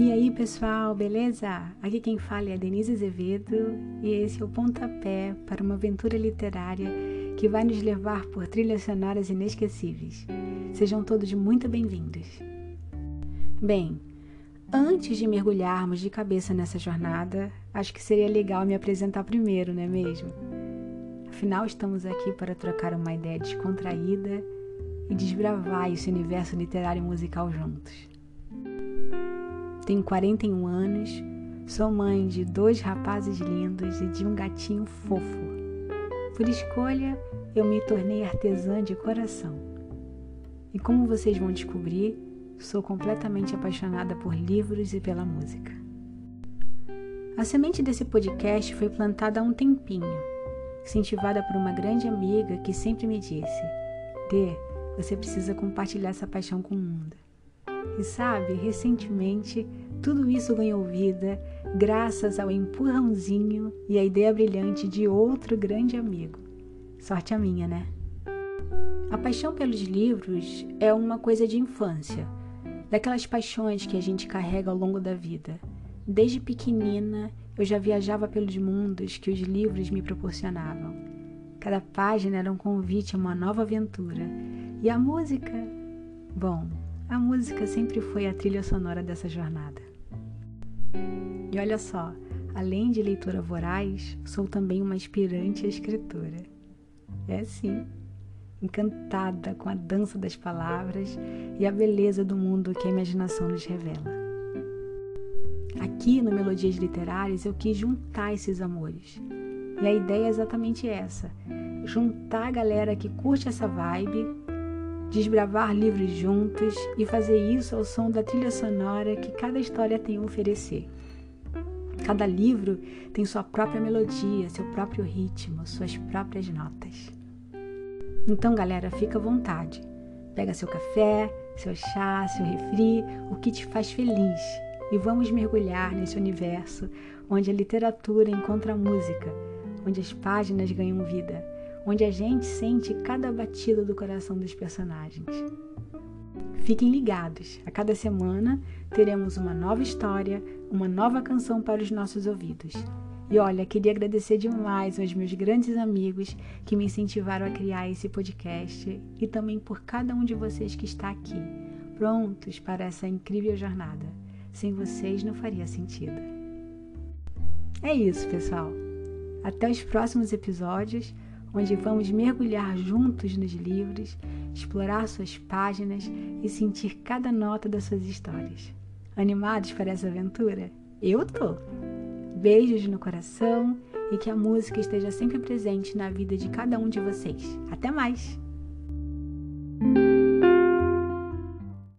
E aí, pessoal, beleza? Aqui quem fala é a Denise Azevedo e esse é o pontapé para uma aventura literária que vai nos levar por trilhas sonoras inesquecíveis. Sejam todos muito bem-vindos. Bem, antes de mergulharmos de cabeça nessa jornada, acho que seria legal me apresentar primeiro, não é mesmo? Afinal, estamos aqui para trocar uma ideia descontraída e desbravar esse universo literário e musical juntos. Tenho 41 anos, sou mãe de dois rapazes lindos e de um gatinho fofo. Por escolha, eu me tornei artesã de coração. E como vocês vão descobrir, sou completamente apaixonada por livros e pela música. A semente desse podcast foi plantada há um tempinho, incentivada por uma grande amiga que sempre me disse: Dê, você precisa compartilhar essa paixão com o mundo. E sabe, recentemente tudo isso ganhou vida graças ao empurrãozinho e à ideia brilhante de outro grande amigo. Sorte a minha, né? A paixão pelos livros é uma coisa de infância, daquelas paixões que a gente carrega ao longo da vida. Desde pequenina, eu já viajava pelos mundos que os livros me proporcionavam. Cada página era um convite a uma nova aventura. E a música? Bom, a música sempre foi a trilha sonora dessa jornada. E olha só, além de leitora voraz, sou também uma aspirante escritora. É sim, encantada com a dança das palavras e a beleza do mundo que a imaginação nos revela. Aqui no Melodias Literárias eu quis juntar esses amores. E a ideia é exatamente essa: juntar a galera que curte essa vibe desbravar livros juntos e fazer isso ao som da trilha sonora que cada história tem a oferecer. Cada livro tem sua própria melodia, seu próprio ritmo, suas próprias notas. Então, galera, fica à vontade. Pega seu café, seu chá, seu refri, o que te faz feliz e vamos mergulhar nesse universo onde a literatura encontra a música, onde as páginas ganham vida onde a gente sente cada batida do coração dos personagens. Fiquem ligados, a cada semana teremos uma nova história, uma nova canção para os nossos ouvidos. E olha, queria agradecer demais aos meus grandes amigos que me incentivaram a criar esse podcast e também por cada um de vocês que está aqui, prontos para essa incrível jornada. Sem vocês não faria sentido. É isso, pessoal. Até os próximos episódios onde vamos mergulhar juntos nos livros, explorar suas páginas e sentir cada nota das suas histórias. Animados para essa aventura? Eu tô! Beijos no coração e que a música esteja sempre presente na vida de cada um de vocês. Até mais!